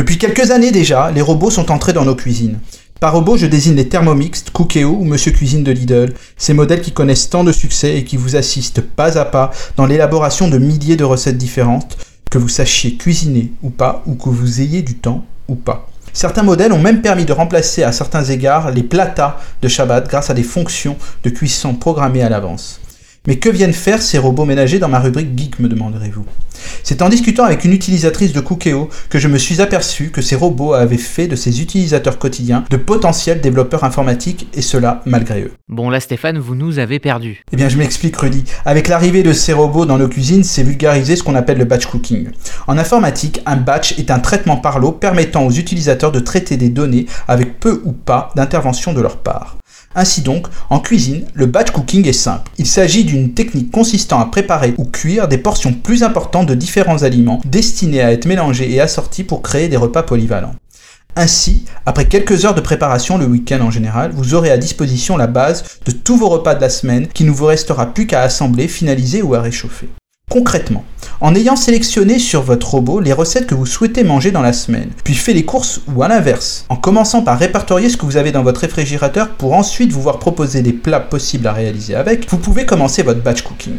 Depuis quelques années déjà, les robots sont entrés dans nos cuisines. Par robot, je désigne les Thermomix, Cookéo ou Monsieur Cuisine de Lidl, ces modèles qui connaissent tant de succès et qui vous assistent pas à pas dans l'élaboration de milliers de recettes différentes, que vous sachiez cuisiner ou pas, ou que vous ayez du temps ou pas. Certains modèles ont même permis de remplacer à certains égards les platas de Shabbat grâce à des fonctions de cuisson programmées à l'avance. Mais que viennent faire ces robots ménagers dans ma rubrique Geek, me demanderez-vous? C'est en discutant avec une utilisatrice de Cookéo que je me suis aperçu que ces robots avaient fait de ces utilisateurs quotidiens de potentiels développeurs informatiques, et cela malgré eux. Bon là Stéphane, vous nous avez perdus. Eh bien je m'explique Rudy. Avec l'arrivée de ces robots dans nos cuisines, c'est vulgariser ce qu'on appelle le batch cooking. En informatique, un batch est un traitement par l'eau permettant aux utilisateurs de traiter des données avec peu ou pas d'intervention de leur part. Ainsi donc, en cuisine, le batch cooking est simple. Il s'agit d'une technique consistant à préparer ou cuire des portions plus importantes de différents aliments destinés à être mélangés et assortis pour créer des repas polyvalents. Ainsi, après quelques heures de préparation le week-end en général, vous aurez à disposition la base de tous vos repas de la semaine qui ne vous restera plus qu'à assembler, finaliser ou à réchauffer. Concrètement, en ayant sélectionné sur votre robot les recettes que vous souhaitez manger dans la semaine, puis fait les courses ou à l'inverse, en commençant par répertorier ce que vous avez dans votre réfrigérateur pour ensuite vous voir proposer des plats possibles à réaliser avec, vous pouvez commencer votre batch cooking.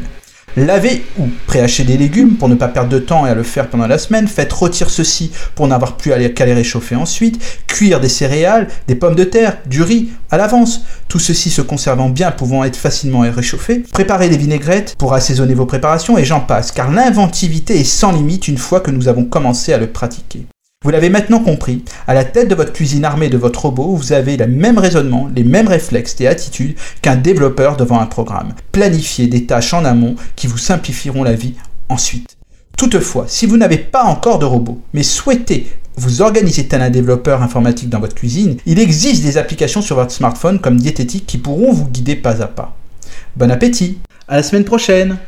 Lavez ou préhachez des légumes pour ne pas perdre de temps et à le faire pendant la semaine. Faites rôtir ceci pour n'avoir plus qu'à les réchauffer ensuite. Cuire des céréales, des pommes de terre, du riz à l'avance. Tout ceci se conservant bien, pouvant être facilement réchauffé. Préparez des vinaigrettes pour assaisonner vos préparations et j'en passe, car l'inventivité est sans limite une fois que nous avons commencé à le pratiquer. Vous l'avez maintenant compris, à la tête de votre cuisine armée de votre robot, vous avez le même raisonnement, les mêmes réflexes et attitudes qu'un développeur devant un programme. Planifiez des tâches en amont qui vous simplifieront la vie ensuite. Toutefois, si vous n'avez pas encore de robot, mais souhaitez vous organiser tel un développeur informatique dans votre cuisine, il existe des applications sur votre smartphone comme Diététique qui pourront vous guider pas à pas. Bon appétit À la semaine prochaine